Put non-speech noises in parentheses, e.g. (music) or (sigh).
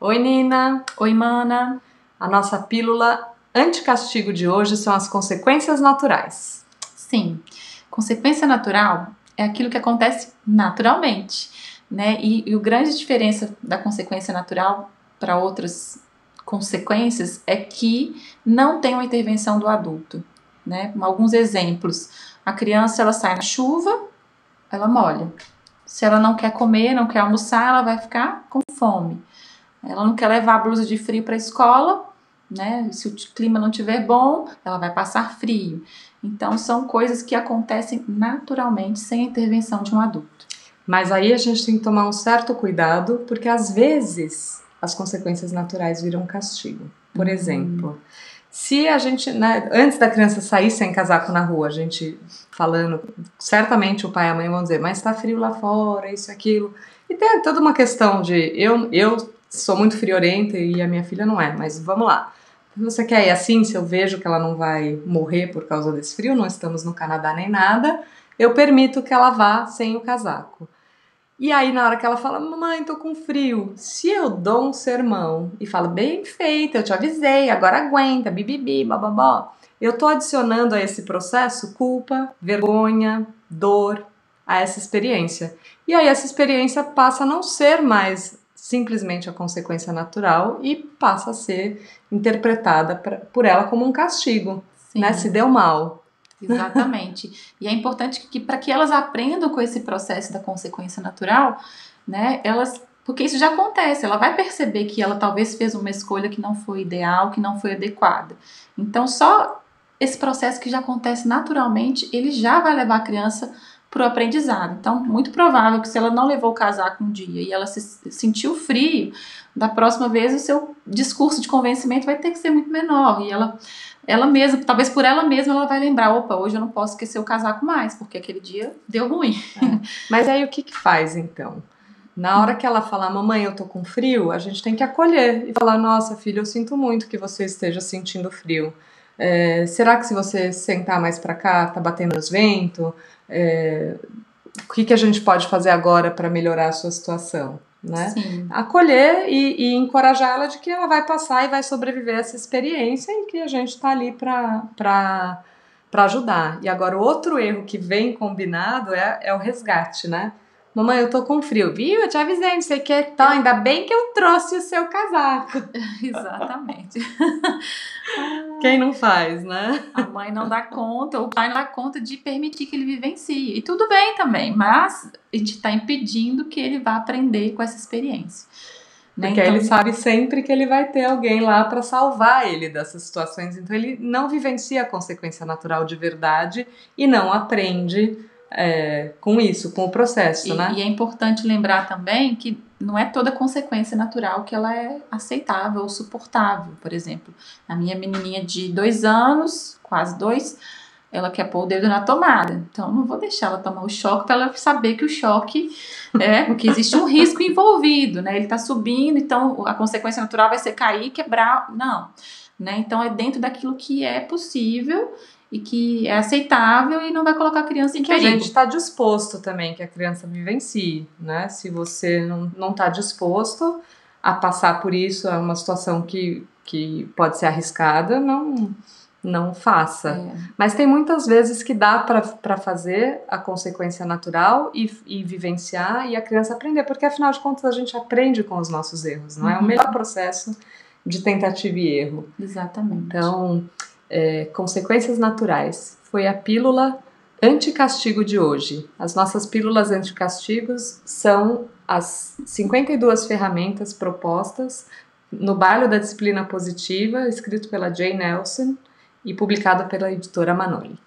Oi, Nina! Oi, mana! A nossa pílula anticastigo de hoje são as consequências naturais. Sim, consequência natural é aquilo que acontece naturalmente, né? E, e a grande diferença da consequência natural para outras consequências é que não tem uma intervenção do adulto, né? Alguns exemplos: a criança ela sai na chuva, ela molha. Se ela não quer comer, não quer almoçar, ela vai ficar com fome. Ela não quer levar a blusa de frio para a escola, né? Se o clima não estiver bom, ela vai passar frio. Então, são coisas que acontecem naturalmente sem a intervenção de um adulto. Mas aí a gente tem que tomar um certo cuidado, porque às vezes as consequências naturais viram castigo. Por Uhum. exemplo, se a gente, né, antes da criança sair sem casaco na rua, a gente falando, certamente o pai e a mãe vão dizer, mas tá frio lá fora, isso e aquilo. E tem toda uma questão de, eu, eu sou muito friorenta e a minha filha não é, mas vamos lá. Você quer ir assim, se eu vejo que ela não vai morrer por causa desse frio, não estamos no Canadá nem nada, eu permito que ela vá sem o casaco. E aí, na hora que ela fala, mamãe, tô com frio, se eu dou um sermão e falo, bem feito, eu te avisei, agora aguenta, bibibi, bababó, eu tô adicionando a esse processo culpa, vergonha, dor, a essa experiência. E aí, essa experiência passa a não ser mais simplesmente a consequência natural e passa a ser interpretada pra, por ela como um castigo, Sim. né? Se deu mal. Exatamente. e é importante que, para que elas aprendam com esse processo da consequência natural, né, elas porque isso já acontece, ela vai perceber que ela talvez fez uma escolha que não foi ideal, que não foi adequada. Então, só esse processo que já acontece naturalmente, ele já vai levar a criança para o aprendizado. Então, muito provável que se ela não levou o casaco um dia e ela se sentiu frio, da próxima vez o seu discurso de convencimento vai ter que ser muito menor e ela ela mesma, talvez por ela mesma, ela vai lembrar: opa, hoje eu não posso esquecer o casaco mais, porque aquele dia deu ruim. É. Mas aí o que, que faz então? Na hora que ela falar, mamãe, eu tô com frio, a gente tem que acolher e falar: nossa, filha, eu sinto muito que você esteja sentindo frio. É, será que se você sentar mais pra cá, tá batendo nos ventos? É, o que, que a gente pode fazer agora para melhorar a sua situação? Né? Sim. Acolher e, e encorajar ela de que ela vai passar e vai sobreviver a essa experiência e que a gente está ali para ajudar. E agora, o outro erro que vem combinado é, é o resgate, né? Mamãe, eu tô com frio, viu? Eu te avisei, não sei o que. Então, ainda bem que eu trouxe o seu casaco. (laughs) Exatamente. (laughs) Quem não faz, né? A mãe não dá conta, o pai não dá conta de permitir que ele vivencie. E tudo bem também, mas a gente está impedindo que ele vá aprender com essa experiência. Né? Porque Então, ele sabe sempre que ele vai ter alguém lá para salvar ele dessas situações. Então, ele não vivencia a consequência natural de verdade e não aprende é, com isso, com o processo, E, né? e é importante lembrar também que não é toda consequência natural que ela é aceitável ou suportável. Por exemplo, a minha menininha de dois anos, quase dois, ela quer pôr o dedo na tomada. Então, não vou deixar ela tomar o choque para ela saber que o choque (laughs) é porque existe um risco envolvido, né? Ele está subindo, então a consequência natural vai ser cair quebrar. Não. Né? Então, é dentro daquilo que é possível e que é aceitável e não vai colocar a criança em que a perigo. gente está disposto também que a criança vivencie, né? Se você não, não tá disposto a passar por isso, é uma situação que, que pode ser arriscada, não, não faça. É. Mas tem muitas vezes que dá para fazer a consequência natural e, e vivenciar e a criança aprender, porque afinal de contas a gente aprende com os nossos erros, não é? O Uhum. melhor processo de tentativa e erro. Exatamente. Então, é, consequências naturais foi a pílula anticastigo de hoje. As nossas pílulas anticastigos são as 52 ferramentas propostas no Baile da Disciplina Positiva, escrito pela Jane Nelson e publicado pela editora Manoli.